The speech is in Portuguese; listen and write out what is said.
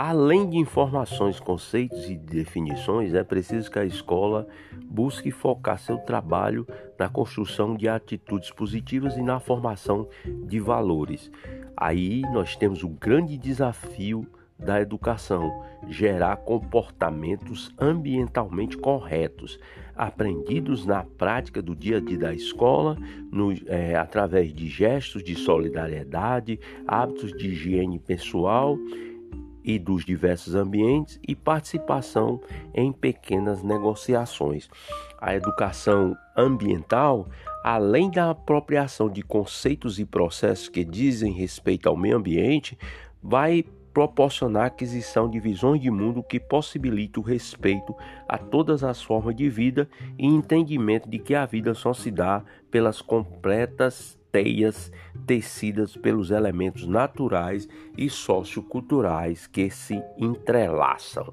Além de informações, conceitos e definições, é preciso que a escola busque focar seu trabalho na construção de atitudes positivas e na formação de valores. Aí nós temos o grande desafio da educação, gerar comportamentos ambientalmente corretos, aprendidos na prática do dia a dia da escola, no, é, através de gestos de solidariedade, hábitos de higiene pessoal e dos diversos ambientes e participação em pequenas negociações. A educação ambiental, além da apropriação de conceitos e processos que dizem respeito ao meio ambiente, vai proporcionar a aquisição de visões de mundo que possibilite o respeito a todas as formas de vida e entendimento de que a vida só se dá pelas completas teias tecidas pelos elementos naturais e socioculturais que se entrelaçam.